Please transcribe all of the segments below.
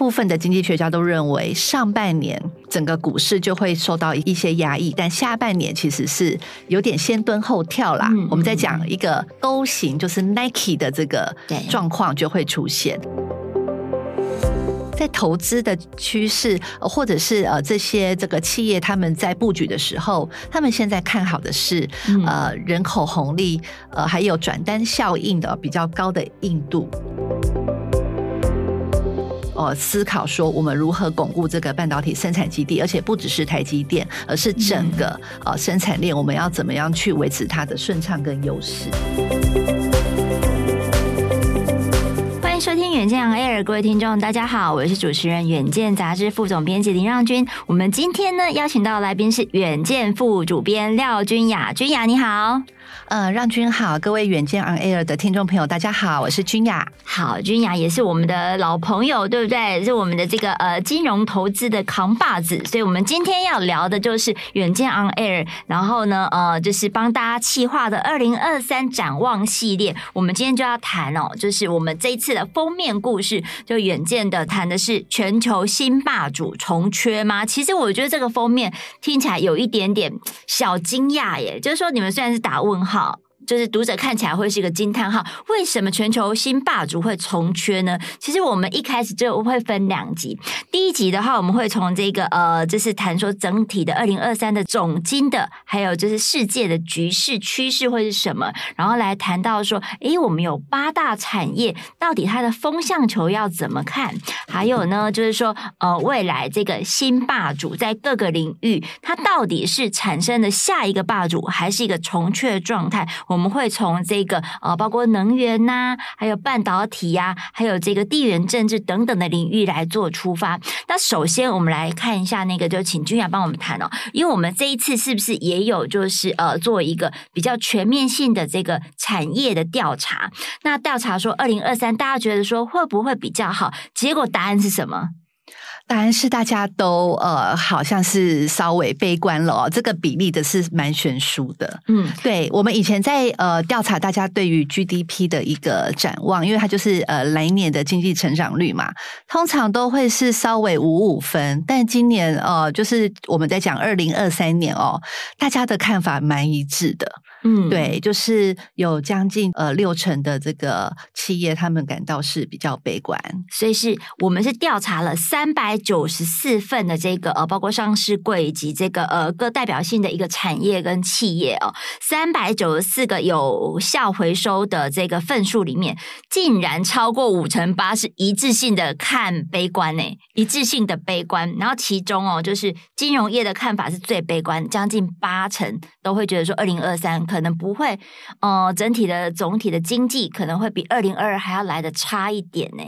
部分的经济学家都认为，上半年整个股市就会受到一些压抑，但下半年其实是有点先蹲后跳啦。嗯、我们在讲一个勾形，就是 Nike 的这个状况就会出现。在投资的趋势，或者是呃这些这个企业他们在布局的时候，他们现在看好的是呃人口红利，呃还有转单效应的比较高的印度。呃，思考说我们如何巩固这个半导体生产基地，而且不只是台积电，而是整个呃生产链，我们要怎么样去维持它的顺畅跟优势。收听远见 Air，各位听众，大家好，我是主持人远见杂志副总编辑林让君。我们今天呢邀请到的来宾是远见副主编廖君雅，君雅你好。呃，让君好，各位远见 On Air 的听众朋友，大家好，我是君雅。好，君雅也是我们的老朋友，对不对？是我们的这个呃金融投资的扛把子，所以我们今天要聊的就是远见 On Air，然后呢，呃，就是帮大家企划的二零二三展望系列。我们今天就要谈哦，就是我们这一次的封面故事，就远见的谈的是全球新霸主重缺吗？其实我觉得这个封面听起来有一点点小惊讶耶，就是说你们虽然是打问号。好，就是读者看起来会是一个惊叹号，为什么全球新霸主会重缺呢？其实我们一开始就会分两集，第一集的话，我们会从这个呃，就是谈说整体的二零二三的总经的，还有就是世界的局势趋势会是什么，然后来谈到说，诶，我们有八大产业，到底它的风向球要怎么看？还有呢，就是说，呃，未来这个新霸主在各个领域，它到底是产生的下一个霸主，还是一个重缺状态？我们会从这个呃，包括能源呐、啊，还有半导体呀、啊，还有这个地缘政治等等的领域来做出发。那首先，我们来看一下那个，就请君雅帮我们谈哦，因为我们这一次是不是也有就是呃，做一个比较全面性的这个产业的调查？那调查说二零二三，大家觉得说会不会比较好？结果答案是什么？答案是大家都呃，好像是稍微悲观了哦。这个比例的是蛮悬殊的。嗯，对，我们以前在呃调查大家对于 GDP 的一个展望，因为它就是呃来年的经济成长率嘛，通常都会是稍微五五分。但今年呃，就是我们在讲二零二三年哦，大家的看法蛮一致的。嗯，对，就是有将近呃六成的这个企业，他们感到是比较悲观，所以是我们是调查了三百九十四份的这个呃，包括上市柜以及这个呃各代表性的一个产业跟企业哦，三百九十四个有效回收的这个份数里面，竟然超过五成八是一致性的看悲观呢，一致性的悲观，然后其中哦，就是金融业的看法是最悲观，将近八成都会觉得说二零二三。可能不会，呃，整体的总体的经济可能会比二零二二还要来的差一点呢。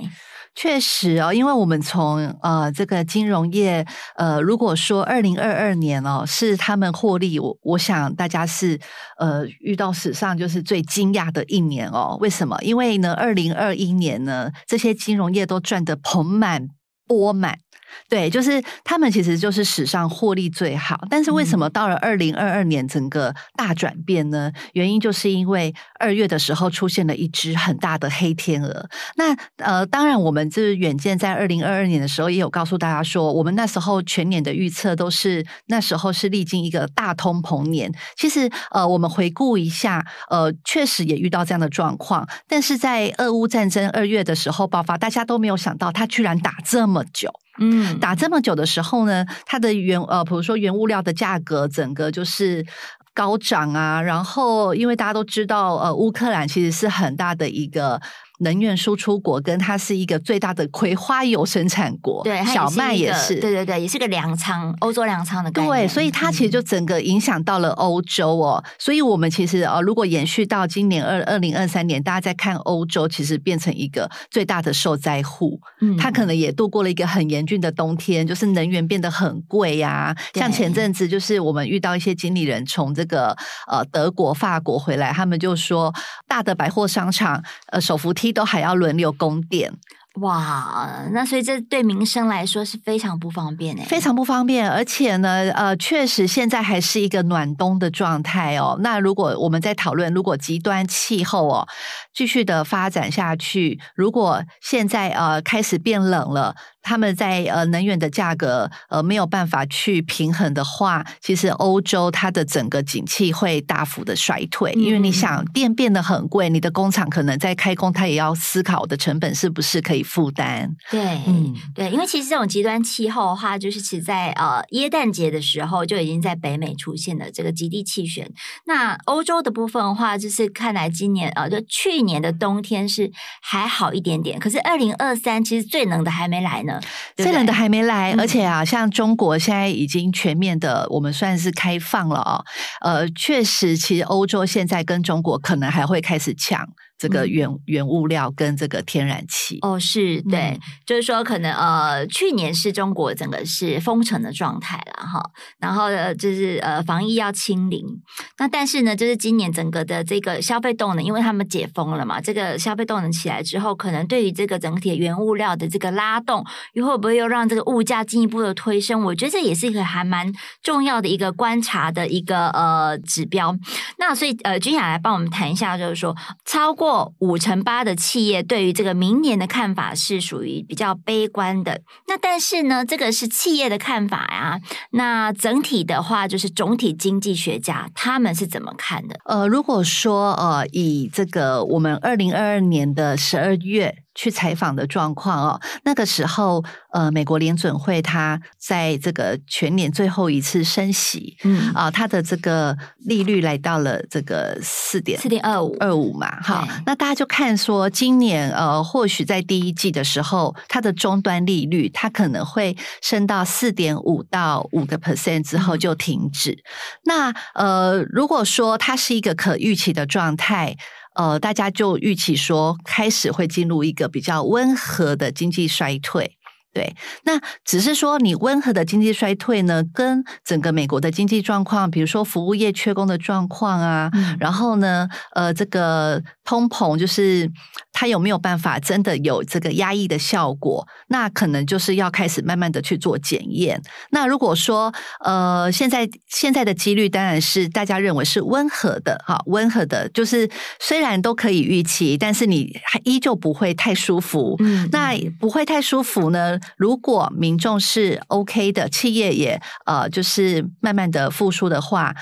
确实哦，因为我们从呃这个金融业，呃，如果说二零二二年哦是他们获利，我我想大家是呃遇到史上就是最惊讶的一年哦。为什么？因为呢，二零二一年呢，这些金融业都赚得盆满钵满。对，就是他们其实就是史上获利最好，但是为什么到了二零二二年整个大转变呢？原因就是因为二月的时候出现了一只很大的黑天鹅。那呃，当然我们就是远见在二零二二年的时候也有告诉大家说，我们那时候全年的预测都是那时候是历经一个大通膨年。其实呃，我们回顾一下，呃，确实也遇到这样的状况，但是在俄乌战争二月的时候爆发，大家都没有想到它居然打这么久。嗯，打这么久的时候呢，它的原呃，比如说原物料的价格，整个就是高涨啊。然后，因为大家都知道，呃，乌克兰其实是很大的一个。能源输出国跟它是一个最大的葵花油生产国，对，小麦也是，对对对，也是个粮仓，欧洲粮仓的概念。对，所以它其实就整个影响到了欧洲哦。嗯、所以我们其实哦，如果延续到今年二二零二三年，大家在看欧洲，其实变成一个最大的受灾户。嗯，它可能也度过了一个很严峻的冬天，就是能源变得很贵呀、啊。像前阵子，就是我们遇到一些经理人从这个呃德国、法国回来，他们就说大的百货商场呃手扶梯。都还要轮流供电哇，那所以这对民生来说是非常不方便诶，非常不方便。而且呢，呃，确实现在还是一个暖冬的状态哦。那如果我们在讨论，如果极端气候哦继续的发展下去，如果现在呃开始变冷了。他们在呃能源的价格呃没有办法去平衡的话，其实欧洲它的整个景气会大幅的衰退，因为你想电变得很贵，你的工厂可能在开工，它也要思考的成本是不是可以负担。对，嗯，对，因为其实这种极端气候的话，就是其实在呃耶诞节的时候就已经在北美出现了这个极地气旋。那欧洲的部分的话，就是看来今年呃就去年的冬天是还好一点点，可是二零二三其实最冷的还没来呢。最冷的还没来，而且啊，像中国现在已经全面的，我们算是开放了哦。呃，确实，其实欧洲现在跟中国可能还会开始抢。这个原原物料跟这个天然气哦，是对，嗯、就是说可能呃，去年是中国整个是封城的状态了哈，然后呢就是呃防疫要清零，那但是呢，就是今年整个的这个消费动能，因为他们解封了嘛，这个消费动能起来之后，可能对于这个整体原物料的这个拉动，又会不会又让这个物价进一步的推升？我觉得这也是一个还蛮重要的一个观察的一个呃指标。那所以呃，君雅来帮我们谈一下，就是说超过。五成八的企业对于这个明年的看法是属于比较悲观的。那但是呢，这个是企业的看法呀。那整体的话，就是总体经济学家他们是怎么看的？呃，如果说呃，以这个我们二零二二年的十二月。去采访的状况哦，那个时候，呃，美国联准会它在这个全年最后一次升息，嗯啊，它的这个利率来到了这个四点四点二五二五嘛，哈，那大家就看说，今年呃，或许在第一季的时候，它的终端利率它可能会升到四点五到五个 percent 之后就停止。嗯、那呃，如果说它是一个可预期的状态。呃，大家就预期说，开始会进入一个比较温和的经济衰退。对，那只是说你温和的经济衰退呢，跟整个美国的经济状况，比如说服务业缺工的状况啊，嗯、然后呢，呃，这个通膨就是它有没有办法真的有这个压抑的效果？那可能就是要开始慢慢的去做检验。那如果说呃，现在现在的几率当然是大家认为是温和的，哈，温和的，就是虽然都可以预期，但是你还依旧不会太舒服。嗯，那不会太舒服呢？如果民众是 OK 的，企业也呃，就是慢慢的复苏的话，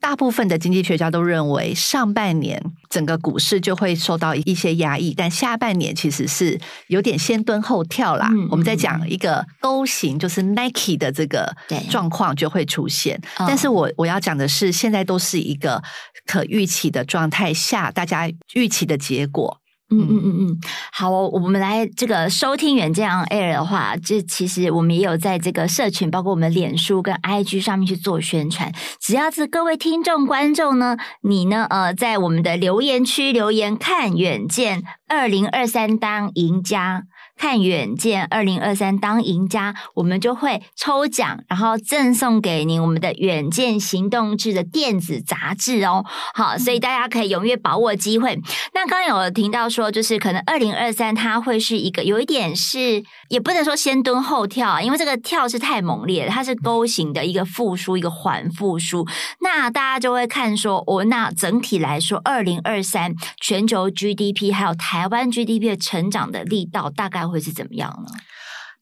大部分的经济学家都认为，上半年整个股市就会受到一些压抑，但下半年其实是有点先蹲后跳啦。嗯、我们在讲一个勾形，就是 Nike 的这个状况就会出现。但是我我要讲的是，现在都是一个可预期的状态下，大家预期的结果。嗯嗯嗯嗯，好，我们来这个收听远见 On Air 的话，这其实我们也有在这个社群，包括我们脸书跟 IG 上面去做宣传。只要是各位听众观众呢，你呢呃在我们的留言区留言，看远见二零二三当赢家。看远见二零二三当赢家，我们就会抽奖，然后赠送给您我们的远见行动志的电子杂志哦。好，所以大家可以踊跃把握机会。那刚刚有听到说，就是可能二零二三它会是一个有一点是，也不能说先蹲后跳，因为这个跳是太猛烈了，它是勾形的一个复苏，一个缓复苏。那大家就会看说，哦，那整体来说，二零二三全球 GDP 还有台湾 GDP 的成长的力道大概会是怎么样呢？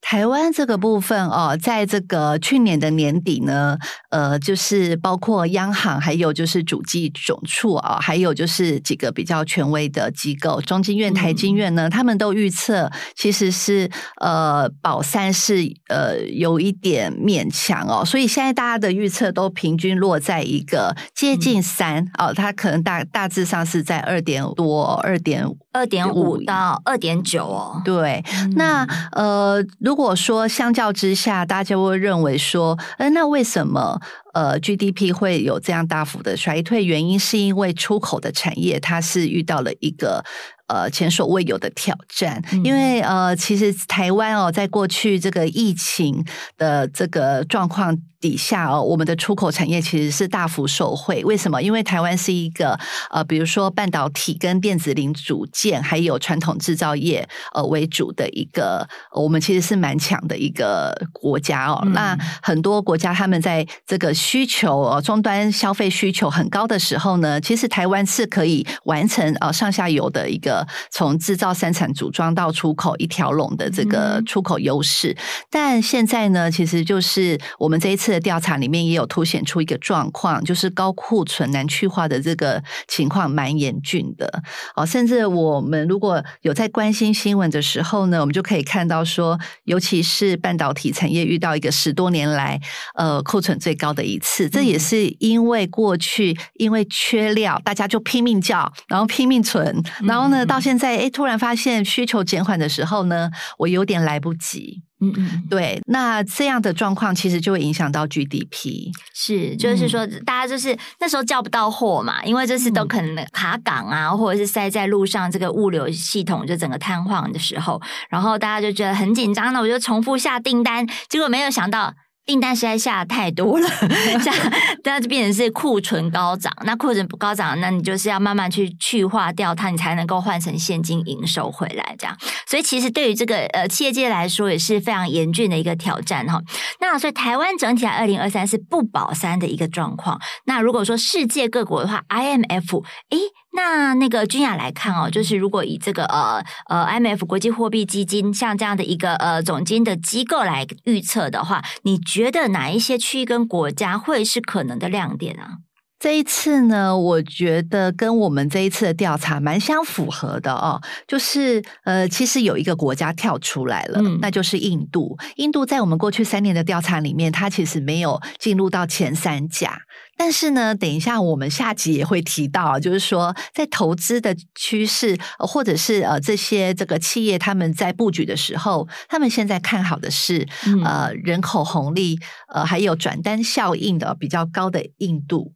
台湾这个部分哦，在这个去年的年底呢，呃，就是包括央行，还有就是主计总处啊，还有就是几个比较权威的机构，中经院、台经院呢，嗯、他们都预测其实是呃保三是呃有一点勉强哦，所以现在大家的预测都平均落在一个接近三、嗯、哦，它可能大大致上是在二点多二点二点五到二点九哦，对，嗯、那呃如如果说相较之下，大家就会认为说，呃，那为什么呃 GDP 会有这样大幅的衰退？原因是因为出口的产业它是遇到了一个呃前所未有的挑战。嗯、因为呃，其实台湾哦，在过去这个疫情的这个状况底下哦，我们的出口产业其实是大幅受惠。为什么？因为台湾是一个呃，比如说半导体跟电子零组件，还有传统制造业呃为主的一个，我们其实是蛮强的一个国家哦。嗯、那很多国家他们在这个需求哦，终端消费需求很高的时候呢，其实台湾是可以完成呃上下游的一个从制造、生产、组装到出口一条龙的这个出口优势。嗯、但现在呢，其实就是我们这一次。的调查里面也有凸显出一个状况，就是高库存难去化的这个情况蛮严峻的哦。甚至我们如果有在关心新闻的时候呢，我们就可以看到说，尤其是半导体产业遇到一个十多年来呃库存最高的一次，这也是因为过去因为缺料，大家就拼命叫，然后拼命存，然后呢到现在哎突然发现需求减缓的时候呢，我有点来不及。嗯嗯，对，那这样的状况其实就会影响到 GDP，是，就是说大家就是那时候叫不到货嘛，因为这是都可能卡港啊，或者是塞在路上，这个物流系统就整个瘫痪的时候，然后大家就觉得很紧张，那我就重复下订单，结果没有想到。订单实在下太多了，这样，那就变成是库存高涨。那库存不高涨，那你就是要慢慢去去化掉它，你才能够换成现金营收回来。这样，所以其实对于这个呃企业界来说也是非常严峻的一个挑战哈。那所以台湾整体在二零二三是不保三的一个状况。那如果说世界各国的话，IMF，诶那那个君雅来看哦，就是如果以这个呃呃 IMF 国际货币基金像这样的一个呃总经的机构来预测的话，你觉得哪一些区域跟国家会是可能的亮点啊？这一次呢，我觉得跟我们这一次的调查蛮相符合的哦，就是呃，其实有一个国家跳出来了，嗯、那就是印度。印度在我们过去三年的调查里面，它其实没有进入到前三甲。但是呢，等一下我们下集也会提到，就是说在投资的趋势，或者是呃这些这个企业他们在布局的时候，他们现在看好的是、嗯、呃人口红利，呃还有转单效应的比较高的印度。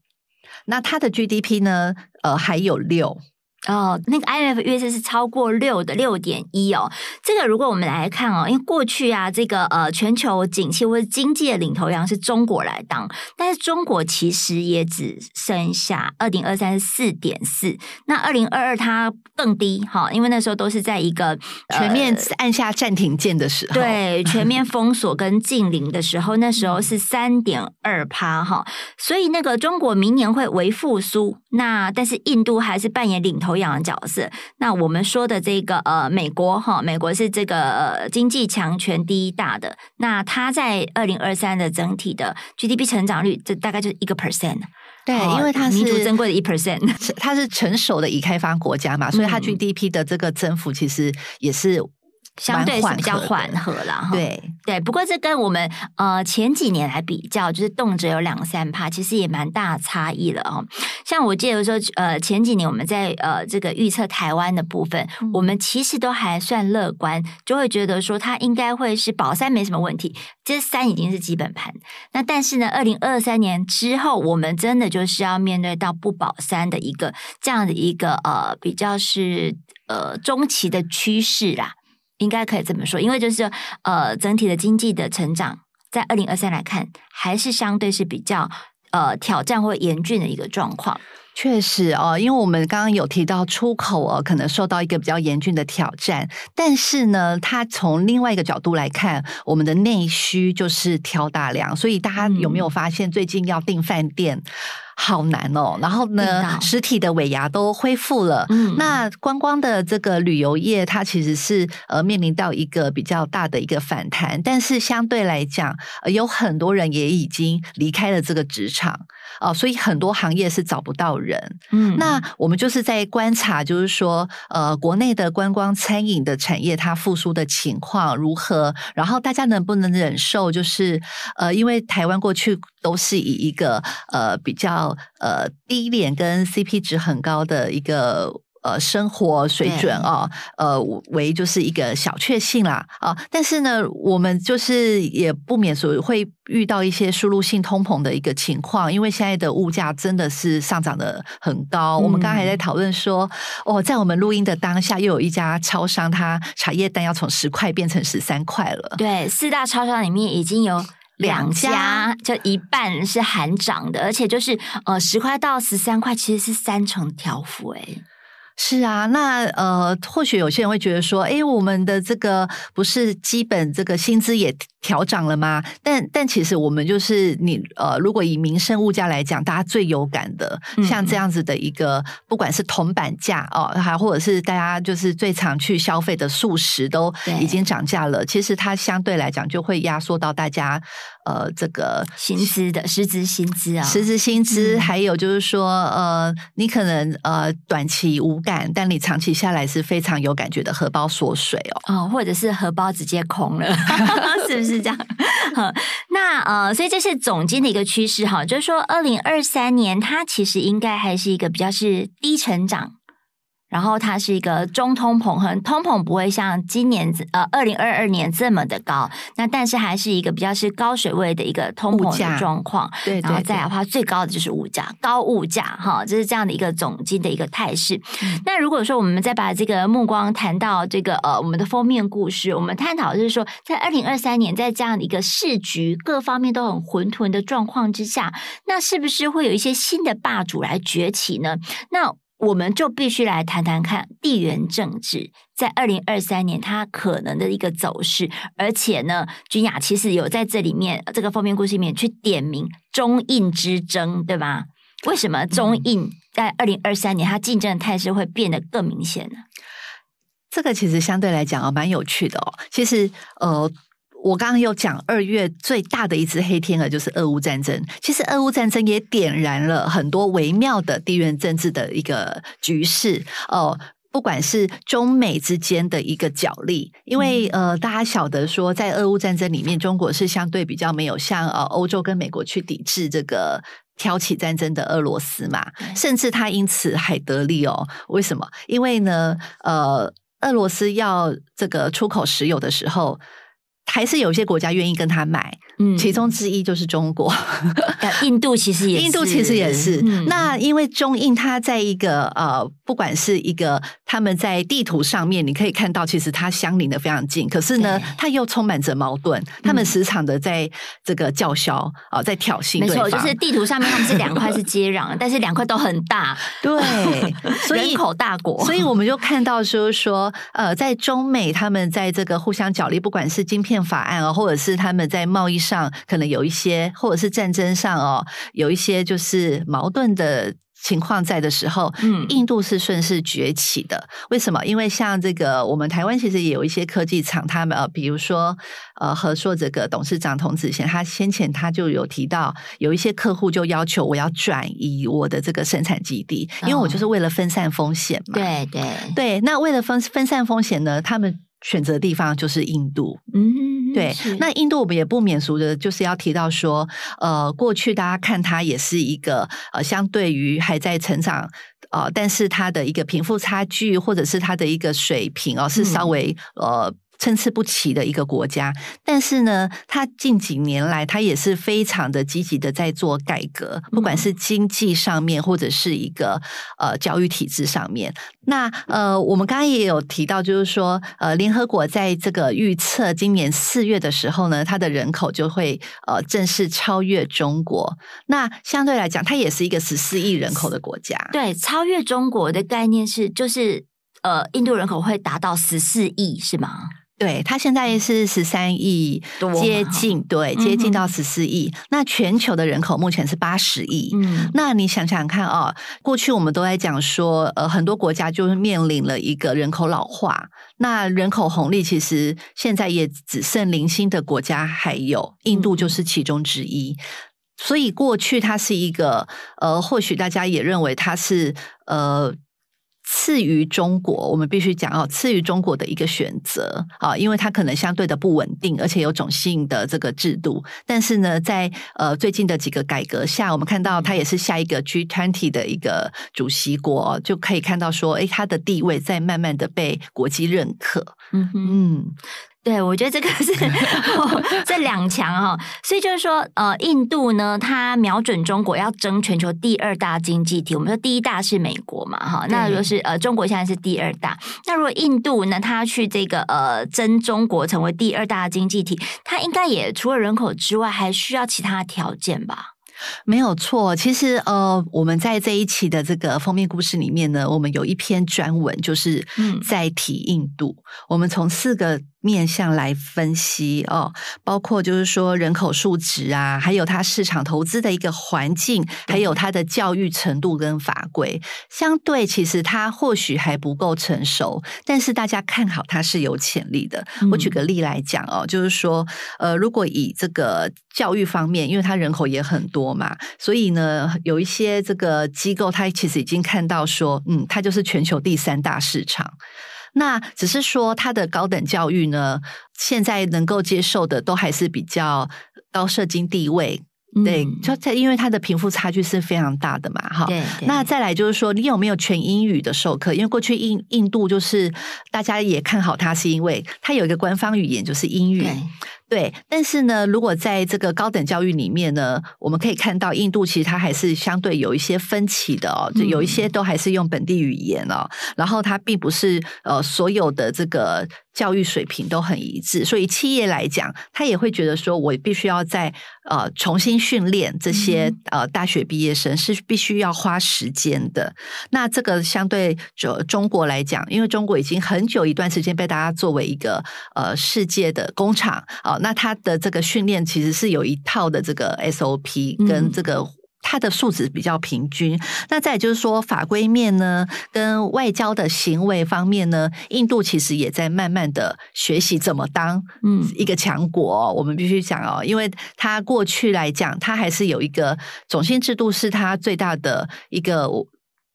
那它的 GDP 呢？呃，还有六。哦，那个 IMF 预测是超过六的六点一哦。这个如果我们来看哦，因为过去啊，这个呃全球景气或者经济的领头羊是中国来当，但是中国其实也只剩下二零二三四点四，那二零二二它更低哈，因为那时候都是在一个全面按下暂停键的时候，对，全面 封锁跟禁令的时候，那时候是三点二趴哈，所以那个中国明年会为复苏，那但是印度还是扮演领头。头羊的角色，那我们说的这个呃，美国哈，美国是这个呃经济强权第一大的，那它在二零二三的整体的 GDP 成长率，这大概就是一个 percent，对，因为它是民族珍贵的一 percent，它是成熟的已开发国家嘛，所以它 GDP 的这个增幅其实也是。相对是比较缓和了，对对。不过这跟我们呃前几年来比较，就是动辄有两三趴，其实也蛮大差异了哦。像我记得说，呃前几年我们在呃这个预测台湾的部分，嗯、我们其实都还算乐观，就会觉得说它应该会是保三没什么问题，这三已经是基本盘。那但是呢，二零二三年之后，我们真的就是要面对到不保三的一个这样的一个呃比较是呃中期的趋势啦。应该可以这么说，因为就是呃，整体的经济的成长，在二零二三来看，还是相对是比较呃挑战或严峻的一个状况。确实哦，因为我们刚刚有提到出口哦，可能受到一个比较严峻的挑战，但是呢，它从另外一个角度来看，我们的内需就是挑大梁，所以大家有没有发现最近要订饭店？好难哦，然后呢，实体的尾牙都恢复了。嗯，那观光的这个旅游业，它其实是呃面临到一个比较大的一个反弹，但是相对来讲，呃，有很多人也已经离开了这个职场哦，呃，所以很多行业是找不到人。嗯，那我们就是在观察，就是说，呃，国内的观光餐饮的产业它复苏的情况如何，然后大家能不能忍受？就是呃，因为台湾过去都是以一个呃比较。呃，低廉跟 CP 值很高的一个呃生活水准啊，呃为就是一个小确幸啦啊。但是呢，我们就是也不免所会遇到一些输入性通膨的一个情况，因为现在的物价真的是上涨的很高。嗯、我们刚才还在讨论说，哦，在我们录音的当下，又有一家超商，它茶叶蛋要从十块变成十三块了。对，四大超商里面已经有。两家，就一半是含涨的，而且就是呃十块到十三块，其实是三成调幅诶。是啊，那呃，或许有些人会觉得说，哎，我们的这个不是基本这个薪资也调涨了吗？但但其实我们就是你呃，如果以民生物价来讲，大家最有感的，像这样子的一个，不管是铜板价哦，还或者是大家就是最常去消费的素食都已经涨价了，其实它相对来讲就会压缩到大家。呃，这个薪资的实职薪资啊，实职薪资，嗯、还有就是说，呃，你可能呃短期无感，但你长期下来是非常有感觉的，荷包缩水哦，哦，或者是荷包直接空了，是不是这样？那呃，所以这是总经的一个趋势哈，就是说，二零二三年它其实应该还是一个比较是低成长。然后它是一个中通膨，很通膨不会像今年呃二零二二年这么的高，那但是还是一个比较是高水位的一个通膨的状况。对，对，对，然后再来的话，最高的就是物价，高物价哈，这是这样的一个总金的一个态势。嗯、那如果说我们再把这个目光谈到这个呃我们的封面故事，我们探讨就是说，在二零二三年在这样的一个市局各方面都很混沌的状况之下，那是不是会有一些新的霸主来崛起呢？那我们就必须来谈谈看地缘政治在二零二三年它可能的一个走势，而且呢，君雅其实有在这里面这个封面故事里面去点名中印之争，对吧？为什么中印在二零二三年它竞争的态势会变得更明显呢？这个其实相对来讲啊，蛮有趣的哦。其实呃。我刚刚有讲，二月最大的一只黑天鹅就是俄乌战争。其实，俄乌战争也点燃了很多微妙的地缘政治的一个局势哦。不管是中美之间的一个角力，因为呃，大家晓得说，在俄乌战争里面，中国是相对比较没有像呃欧洲跟美国去抵制这个挑起战争的俄罗斯嘛，甚至他因此还得利哦。为什么？因为呢，呃，俄罗斯要这个出口石油的时候。还是有些国家愿意跟他买，嗯，其中之一就是中国，印度其实也是，印度其实也是。嗯、那因为中印它在一个呃，不管是一个他们在地图上面，你可以看到其实它相邻的非常近，可是呢，它又充满着矛盾，他们时常的在这个叫嚣啊、呃，在挑衅。没错，就是地图上面他们是两块是接壤，但是两块都很大，对，所以人口大国，所以我们就看到就是说呃，在中美他们在这个互相角力，不管是晶片。法案啊，或者是他们在贸易上可能有一些，或者是战争上哦，有一些就是矛盾的情况在的时候，嗯，印度是顺势崛起的。为什么？因为像这个，我们台湾其实也有一些科技厂，他们呃，比如说呃，和硕这个董事长童子贤，他先前他就有提到，有一些客户就要求我要转移我的这个生产基地，因为我就是为了分散风险嘛。对对对，那为了分分散风险呢，他们。选择的地方就是印度，嗯，对。那印度我们也不免俗的，就是要提到说，呃，过去大家看它也是一个呃，相对于还在成长，呃，但是它的一个贫富差距或者是它的一个水平哦，呃，是稍微，嗯，呃。参差不齐的一个国家，但是呢，它近几年来，它也是非常的积极的在做改革，不管是经济上面，或者是一个呃教育体制上面。那呃，我们刚刚也有提到，就是说，呃，联合国在这个预测今年四月的时候呢，它的人口就会呃正式超越中国。那相对来讲，它也是一个十四亿人口的国家。对，超越中国的概念是，就是呃，印度人口会达到十四亿，是吗？对，它现在是十三亿，接近对，接近到十四亿。嗯、那全球的人口目前是八十亿。嗯，那你想想看啊、哦，过去我们都在讲说，呃，很多国家就是面临了一个人口老化，那人口红利其实现在也只剩零星的国家还有，印度就是其中之一。嗯、所以过去它是一个，呃，或许大家也认为它是呃。次于中国，我们必须讲哦，次于中国的一个选择啊，因为它可能相对的不稳定，而且有种姓的这个制度。但是呢，在呃最近的几个改革下，我们看到它也是下一个 G20 的一个主席国，就可以看到说，诶，它的地位在慢慢的被国际认可。嗯哼嗯。对，我觉得这个是、哦、这两强哈，所以就是说，呃，印度呢，它瞄准中国要争全球第二大经济体。我们说第一大是美国嘛，哈，那就是呃，中国现在是第二大。那如果印度呢，它去这个呃争中国成为第二大经济体，它应该也除了人口之外，还需要其他条件吧？没有错，其实呃，我们在这一期的这个封面故事里面呢，我们有一篇专文，就是在提印度。嗯、我们从四个面向来分析哦，包括就是说人口数值啊，还有它市场投资的一个环境，还有它的教育程度跟法规，相对其实它或许还不够成熟，但是大家看好它是有潜力的。嗯、我举个例来讲哦，就是说呃，如果以这个教育方面，因为它人口也很多嘛，所以呢，有一些这个机构它其实已经看到说，嗯，它就是全球第三大市场。那只是说，他的高等教育呢，现在能够接受的都还是比较高社经地位，嗯、对，就在因为他的贫富差距是非常大的嘛，哈。对。那再来就是说，你有没有全英语的授课？因为过去印印度就是大家也看好它，是因为它有一个官方语言就是英语。对，但是呢，如果在这个高等教育里面呢，我们可以看到印度其实它还是相对有一些分歧的哦，就有一些都还是用本地语言哦，嗯、然后它并不是呃所有的这个教育水平都很一致，所以企业来讲，他也会觉得说我必须要在呃重新训练这些呃大学毕业生是必须要花时间的。那这个相对就中国来讲，因为中国已经很久一段时间被大家作为一个呃世界的工厂啊。呃那他的这个训练其实是有一套的这个 SOP，跟这个他的素质比较平均。嗯、那再就是说法规面呢，跟外交的行为方面呢，印度其实也在慢慢的学习怎么当嗯一个强国。嗯、我们必须讲哦，因为它过去来讲，它还是有一个种姓制度，是它最大的一个。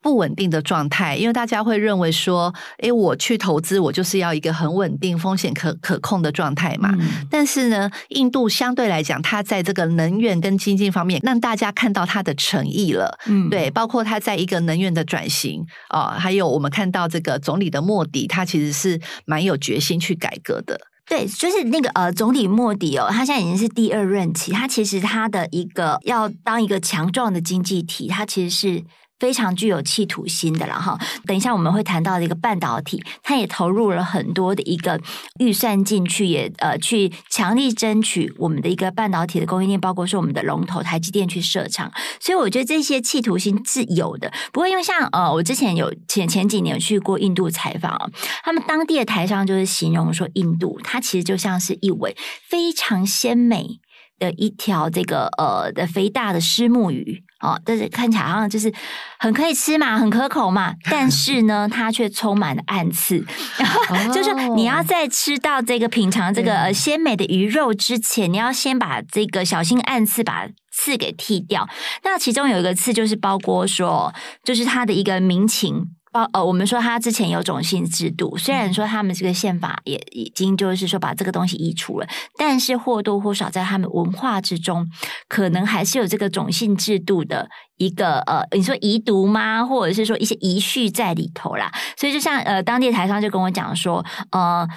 不稳定的状态，因为大家会认为说，诶，我去投资，我就是要一个很稳定、风险可可控的状态嘛。嗯、但是呢，印度相对来讲，它在这个能源跟经济方面，让大家看到它的诚意了。嗯，对，包括它在一个能源的转型啊、哦，还有我们看到这个总理的莫迪，他其实是蛮有决心去改革的。对，就是那个呃，总理莫迪哦，他现在已经是第二任期，他其实他的一个要当一个强壮的经济体，他其实是。非常具有企图心的了哈，等一下我们会谈到的一个半导体，它也投入了很多的一个预算进去，也呃去强力争取我们的一个半导体的供应链，包括说我们的龙头台积电去设厂，所以我觉得这些企图心是有的。不过因为像呃，我之前有前前几年有去过印度采访啊，他们当地的台商就是形容说，印度它其实就像是一尾非常鲜美的一条这个呃的肥大的虱目鱼。哦，但是看起来好像就是很可以吃嘛，很可口嘛，但是呢，它却充满了暗刺。哦、就是你要在吃到这个品尝这个鲜美的鱼肉之前，嗯、你要先把这个小心暗刺把刺给剔掉。那其中有一个刺就是包括说，就是它的一个民情。包呃，我们说他之前有种姓制度，虽然说他们这个宪法也已经就是说把这个东西移除了，但是或多或少在他们文化之中，可能还是有这个种姓制度的一个呃，你说遗毒吗？或者是说一些遗绪在里头啦。所以就像呃，当地台商就跟我讲说，呃。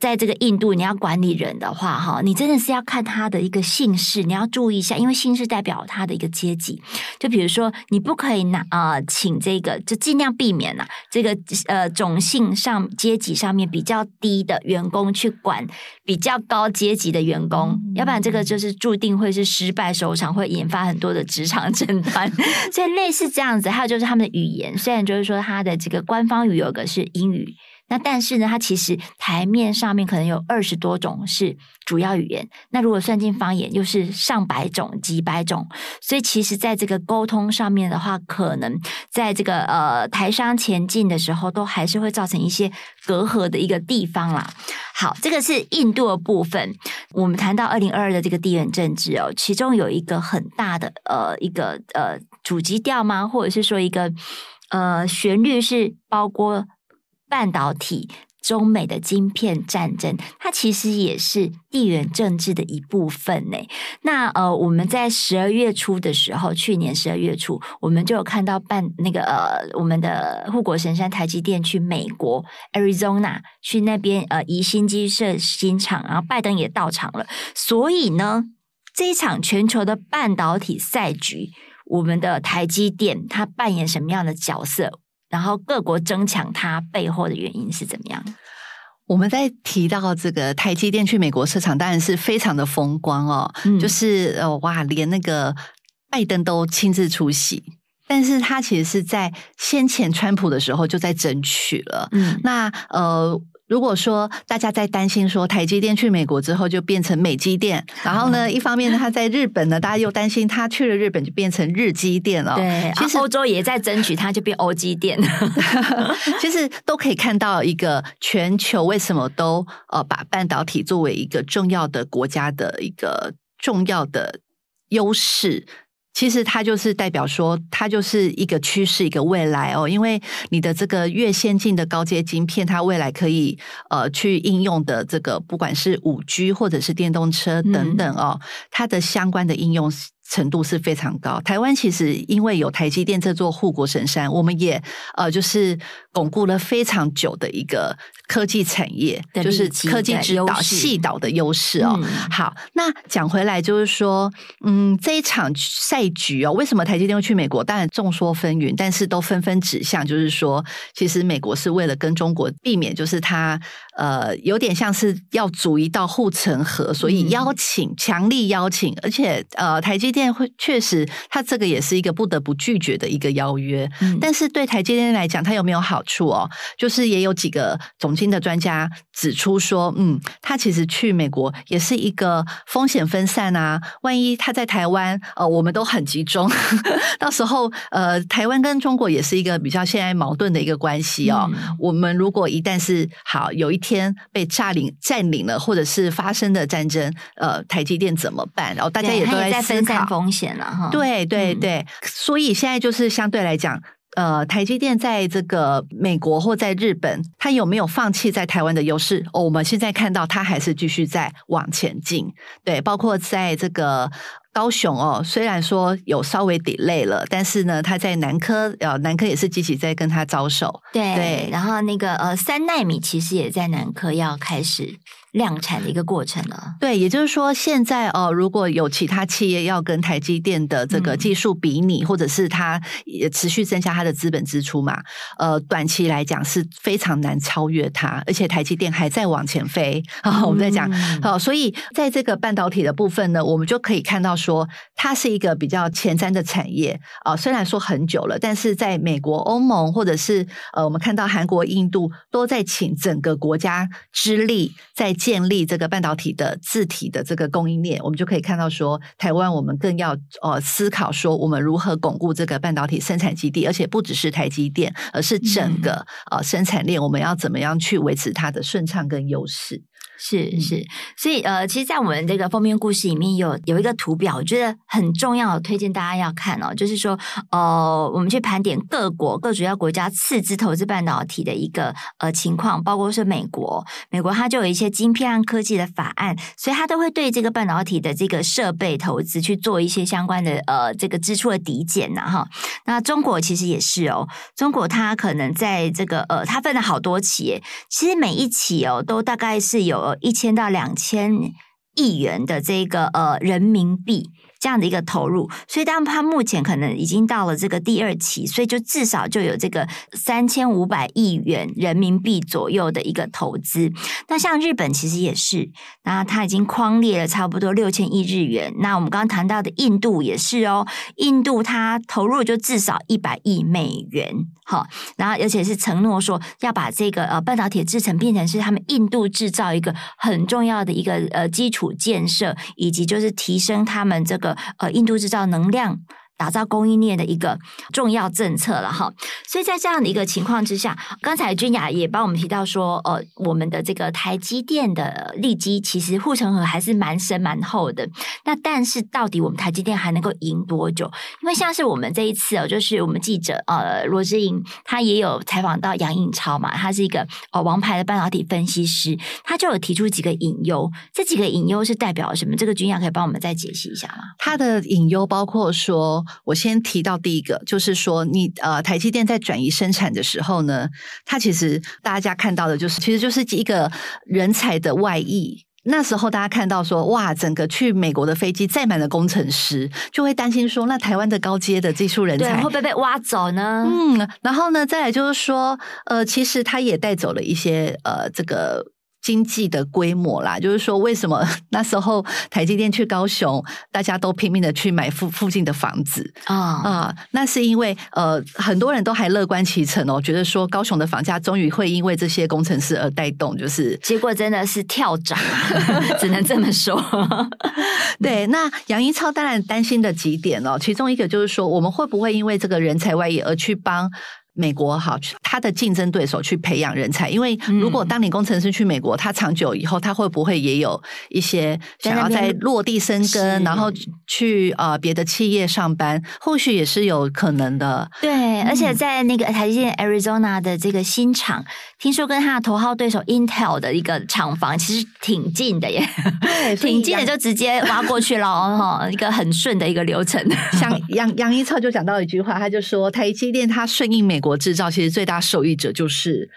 在这个印度，你要管理人的话，哈，你真的是要看他的一个姓氏，你要注意一下，因为姓氏代表他的一个阶级。就比如说，你不可以拿啊、呃，请这个，就尽量避免呐，这个呃种姓上阶级上面比较低的员工去管比较高阶级的员工，嗯、要不然这个就是注定会是失败收场，会引发很多的职场争端。所以类似这样子，还有就是他们的语言，虽然就是说他的这个官方语有个是英语。那但是呢，它其实台面上面可能有二十多种是主要语言，那如果算进方言，又是上百种、几百种，所以其实在这个沟通上面的话，可能在这个呃台商前进的时候，都还是会造成一些隔阂的一个地方啦。好，这个是印度的部分。我们谈到二零二二的这个地缘政治哦，其中有一个很大的呃一个呃主基调吗？或者是说一个呃旋律是包括。半导体中美的晶片战争，它其实也是地缘政治的一部分呢。那呃，我们在十二月初的时候，去年十二月初，我们就有看到办那个呃，我们的护国神山台积电去美国 Arizona 去那边呃移新机设新厂，然后拜登也到场了。所以呢，这一场全球的半导体赛局，我们的台积电它扮演什么样的角色？然后各国争抢它背后的原因是怎么样？我们在提到这个台积电去美国设厂，当然是非常的风光哦，嗯、就是呃哇，连那个拜登都亲自出席，但是他其实是在先前川普的时候就在争取了，嗯，那呃。如果说大家在担心说台积电去美国之后就变成美积电，然后呢，一方面呢，他在日本呢，大家又担心他去了日本就变成日积电了。对，其实欧洲也在争取，它就变欧积电。其实都可以看到一个全球为什么都呃把半导体作为一个重要的国家的一个重要的优势。其实它就是代表说，它就是一个趋势，一个未来哦。因为你的这个越先进的高阶晶片，它未来可以呃去应用的这个，不管是五 G 或者是电动车等等哦，它的相关的应用程度是非常高。台湾其实因为有台积电这座护国神山，我们也呃就是巩固了非常久的一个科技产业，就是科技指导细导的优势哦。好，那讲回来就是说，嗯，这一场赛局哦，为什么台积电会去美国？当然众说纷纭，但是都纷纷指向，就是说，其实美国是为了跟中国避免，就是它呃有点像是要组一道护城河，所以邀请，强力邀请，而且呃台积电会确实，它这个也是一个不得不拒绝的一个邀约。嗯，但是对台积电来讲，它有没有好处哦？就是也有几个总。经的专家指出说，嗯，他其实去美国也是一个风险分散啊。万一他在台湾，呃，我们都很集中，到时候，呃，台湾跟中国也是一个比较现在矛盾的一个关系哦。嗯、我们如果一旦是好有一天被占领占领了，或者是发生的战争，呃，台积电怎么办？然后大家也都在，在分散风险了哈。对对对，嗯、所以现在就是相对来讲。呃，台积电在这个美国或在日本，它有没有放弃在台湾的优势？哦，我们现在看到它还是继续在往前进。对，包括在这个高雄哦，虽然说有稍微 delay 了，但是呢，它在南科，呃，南科也是积极在跟它招手。对，对，然后那个呃，三奈米其实也在南科要开始。量产的一个过程了，对，也就是说，现在哦，如果有其他企业要跟台积电的这个技术比拟，嗯、或者是它也持续增加它的资本支出嘛，呃，短期来讲是非常难超越它，而且台积电还在往前飞啊、哦。我们在讲，好、嗯，所以在这个半导体的部分呢，我们就可以看到说，它是一个比较前瞻的产业啊、呃。虽然说很久了，但是在美国、欧盟或者是呃，我们看到韩国、印度都在请整个国家之力在。建立这个半导体的自体的这个供应链，我们就可以看到说，台湾我们更要呃思考说，我们如何巩固这个半导体生产基地，而且不只是台积电，而是整个呃生产链，我们要怎么样去维持它的顺畅跟优势。是是，所以呃，其实，在我们这个封面故事里面有有一个图表，我觉得很重要，推荐大家要看哦。就是说，呃，我们去盘点各国各主要国家次之投资半导体的一个呃情况，包括是美国，美国它就有一些晶片和科技的法案，所以它都会对这个半导体的这个设备投资去做一些相关的呃这个支出的抵减呐哈。那中国其实也是哦，中国它可能在这个呃，它分了好多期，其实每一期哦都大概是有。一千到两千亿元的这个呃人民币。这样的一个投入，所以当他目前可能已经到了这个第二期，所以就至少就有这个三千五百亿元人民币左右的一个投资。那像日本其实也是，那他已经框列了差不多六千亿日元。那我们刚刚谈到的印度也是哦，印度它投入就至少一百亿美元，好，然后而且是承诺说要把这个呃半导体制成变成是他们印度制造一个很重要的一个呃基础建设，以及就是提升他们这个。呃，印度制造能量打造供应链的一个重要政策了哈。所以在这样的一个情况之下，刚才君雅也帮我们提到说，呃，我们的这个台积电的利基其实护城河还是蛮深蛮厚的。那但是到底我们台积电还能够赢多久？因为像是我们这一次哦，就是我们记者呃罗志颖，他也有采访到杨颖超嘛，他是一个呃王牌的半导体分析师，他就有提出几个隐忧。这几个隐忧是代表什么？这个君雅可以帮我们再解析一下吗？他的隐忧包括说，我先提到第一个，就是说你呃台积电在转移生产的时候呢，它其实大家看到的就是，其实就是一个人才的外溢。那时候大家看到说，哇，整个去美国的飞机载满了工程师，就会担心说，那台湾的高阶的技术人才会不会被挖走呢？嗯，然后呢，再来就是说，呃，其实他也带走了一些呃这个。经济的规模啦，就是说，为什么 那时候台积电去高雄，大家都拼命的去买附附近的房子啊啊？那是因为呃，很多人都还乐观其成哦，觉得说高雄的房价终于会因为这些工程师而带动，就是结果真的是跳涨，只能这么说。对，那杨英超当然担心的几点哦，其中一个就是说，我们会不会因为这个人才外溢而去帮？美国好，他的竞争对手去培养人才，因为如果当你工程师去美国，他长久以后，他会不会也有一些想要在落地生根，然后去呃别的企业上班，或许也是有可能的。对，而且在那个台积电 Arizona 的这个新厂，听说跟他的头号对手 Intel 的一个厂房其实挺近的耶，挺近的就直接挖过去了哈，一个很顺的一个流程。像杨杨一超就讲到一句话，他就说台积电他顺应美国。国制造其实最大受益者就是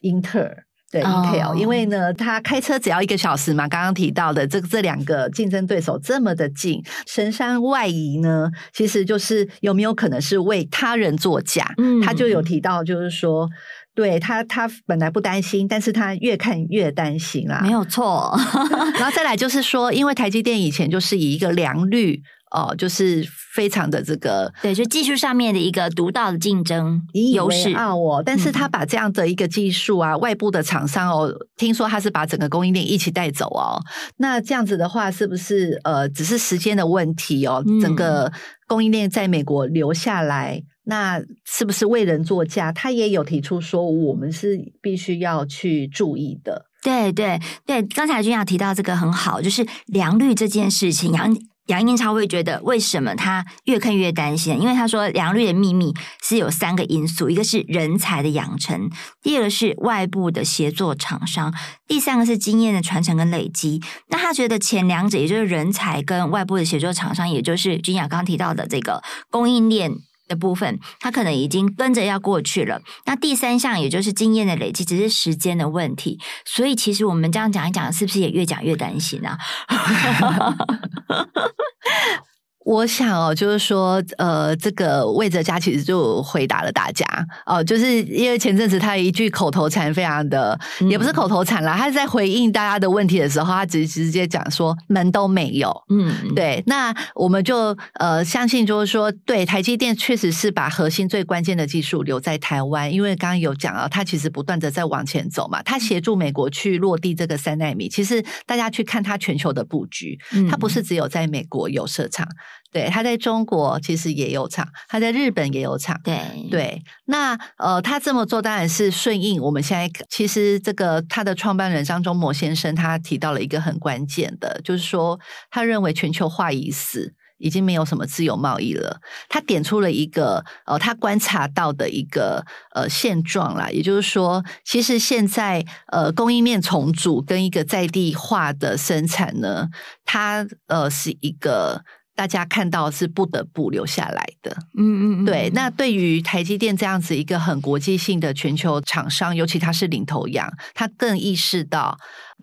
英特尔，对、oh. Intel，因为呢，他开车只要一个小时嘛。刚刚提到的这这两个竞争对手这么的近，神山外移呢，其实就是有没有可能是为他人作假？嗯，他就有提到，就是说，对他，他本来不担心，但是他越看越担心啦，没有错。然后再来就是说，因为台积电以前就是以一个良率。哦，就是非常的这个，对，就技术上面的一个独到的竞争优势哦。但是他把这样的一个技术啊，嗯、外部的厂商哦，听说他是把整个供应链一起带走哦。那这样子的话，是不是呃，只是时间的问题哦？嗯、整个供应链在美国留下来，那是不是为人作嫁？他也有提出说，我们是必须要去注意的。对对对，刚才君雅提到这个很好，就是良率这件事情，杨。杨英超会觉得，为什么他越看越担心？因为他说，良率的秘密是有三个因素：一个是人才的养成，第二个是外部的协作厂商，第三个是经验的传承跟累积。那他觉得前两者，也就是人才跟外部的协作厂商，也就是君雅刚提到的这个供应链。的部分，他可能已经跟着要过去了。那第三项，也就是经验的累积，只是时间的问题。所以，其实我们这样讲一讲，是不是也越讲越担心啊？我想哦，就是说，呃，这个魏哲家其实就回答了大家哦，就是因为前阵子他有一句口头禅，非常的，也不是口头禅啦，他在回应大家的问题的时候，他直直接讲说门都没有。嗯，对。那我们就呃相信，就是说，对台积电确实是把核心最关键的技术留在台湾，因为刚刚有讲啊，他其实不断的在往前走嘛，他协助美国去落地这个三纳米。其实大家去看他全球的布局，他不是只有在美国有设厂。对，他在中国其实也有厂，他在日本也有厂。对对，那呃，他这么做当然是顺应我们现在。其实这个他的创办人张忠谋先生他提到了一个很关键的，就是说他认为全球化已死，已经没有什么自由贸易了。他点出了一个呃，他观察到的一个呃现状啦，也就是说，其实现在呃供应链重组跟一个在地化的生产呢，它呃是一个。大家看到是不得不留下来的，嗯嗯，对。那对于台积电这样子一个很国际性的全球厂商，尤其它是领头羊，它更意识到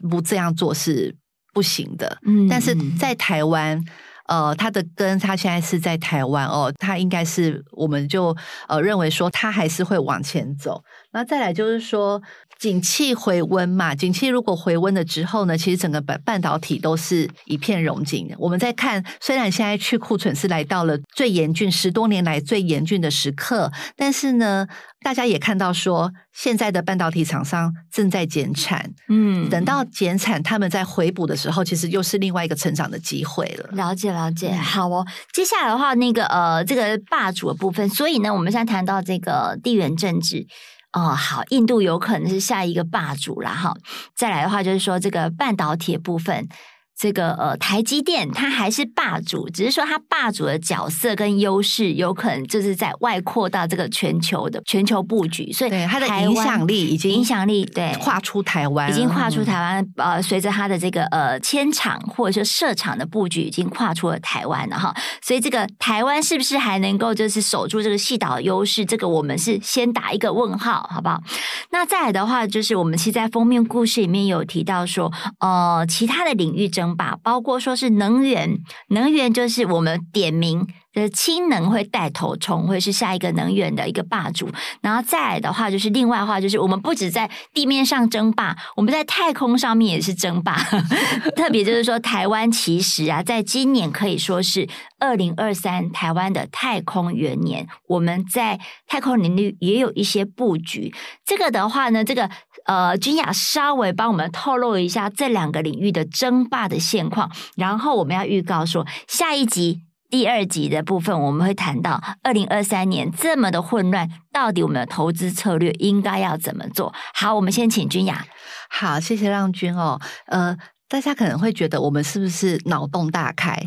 不这样做是不行的。嗯，但是在台湾，呃，它的根它现在是在台湾哦，它应该是我们就呃认为说它还是会往前走。那再来就是说，景气回温嘛，景气如果回温了之后呢，其实整个半半导体都是一片荣景的。我们在看，虽然现在去库存是来到了最严峻十多年来最严峻的时刻，但是呢，大家也看到说，现在的半导体厂商正在减产，嗯，等到减产，他们在回补的时候，其实又是另外一个成长的机会了。了解，了解，好哦。接下来的话，那个呃，这个霸主的部分，所以呢，我们现在谈到这个地缘政治。哦，好，印度有可能是下一个霸主了哈。再来的话，就是说这个半导体部分。这个呃，台积电它还是霸主，只是说它霸主的角色跟优势有可能就是在外扩到这个全球的全球布局，所以它的影响力已经影响力对跨出台湾，已经跨出台湾。呃，随着它的这个呃迁厂或者说设厂的布局，已经跨出了台湾了哈。所以这个台湾是不是还能够就是守住这个矽岛优势？这个我们是先打一个问号，好不好？那再来的话，就是我们其实在封面故事里面有提到说，呃，其他的领域争。包括说是能源，能源就是我们点名。的氢能会带头冲，会是下一个能源的一个霸主。然后再来的话，就是另外的话，就是我们不止在地面上争霸，我们在太空上面也是争霸。特别就是说，台湾其实啊，在今年可以说是二零二三台湾的太空元年，我们在太空领域也有一些布局。这个的话呢，这个呃，君雅稍微帮我们透露一下这两个领域的争霸的现况，然后我们要预告说下一集。第二集的部分，我们会谈到二零二三年这么的混乱，到底我们的投资策略应该要怎么做？好，我们先请君雅。好，谢谢浪君哦，呃。大家可能会觉得我们是不是脑洞大开？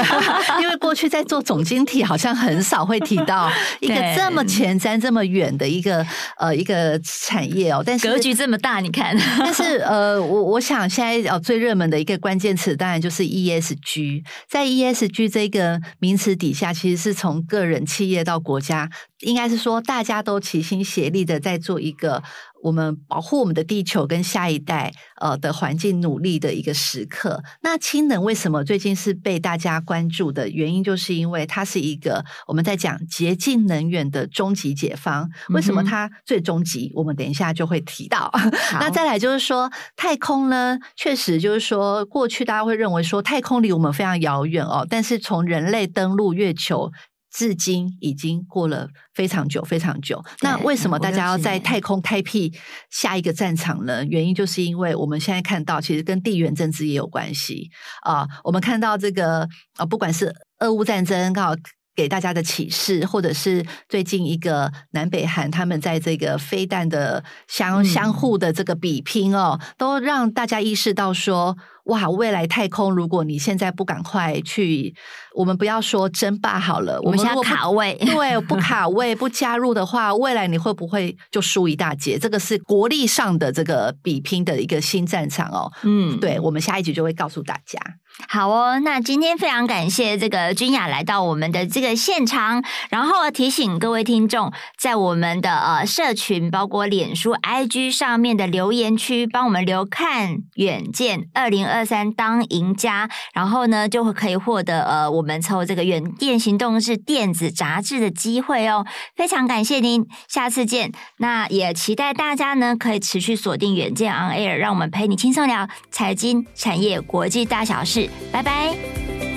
因为过去在做总经体，好像很少会提到 一个这么前瞻、这么远的一个呃一个产业哦。但是格局这么大，你看。但是呃，我我想现在哦最热门的一个关键词，当然就是 ESG。在 ESG 这个名词底下，其实是从个人、企业到国家，应该是说大家都齐心协力的在做一个。我们保护我们的地球跟下一代呃的环境努力的一个时刻。那氢能为什么最近是被大家关注的原因，就是因为它是一个我们在讲洁净能源的终极解方。为什么它最终极？我们等一下就会提到。那再来就是说太空呢，确实就是说过去大家会认为说太空离我们非常遥远哦，但是从人类登陆月球。至今已经过了非常久，非常久。那为什么大家要在太空开辟下一个战场呢？原因就是因为我们现在看到，其实跟地缘政治也有关系啊、呃。我们看到这个啊，不管是俄乌战争，刚好给大家的启示，或者是最近一个南北韩他们在这个飞弹的相相互的这个比拼哦，都让大家意识到说。哇！未来太空，如果你现在不赶快去，我们不要说争霸好了，我们现在卡位，对，不卡位不加入的话，未来你会不会就输一大截？这个是国力上的这个比拼的一个新战场哦。嗯，对，我们下一集就会告诉大家。好哦，那今天非常感谢这个君雅来到我们的这个现场，然后提醒各位听众，在我们的呃社群，包括脸书、IG 上面的留言区，帮我们留看远见二零二二三当赢家，然后呢就会可以获得呃我们抽这个远见行动日电子杂志的机会哦。非常感谢您，下次见。那也期待大家呢可以持续锁定远见 On Air，让我们陪你轻松聊财经、产业、国际大小事。拜拜。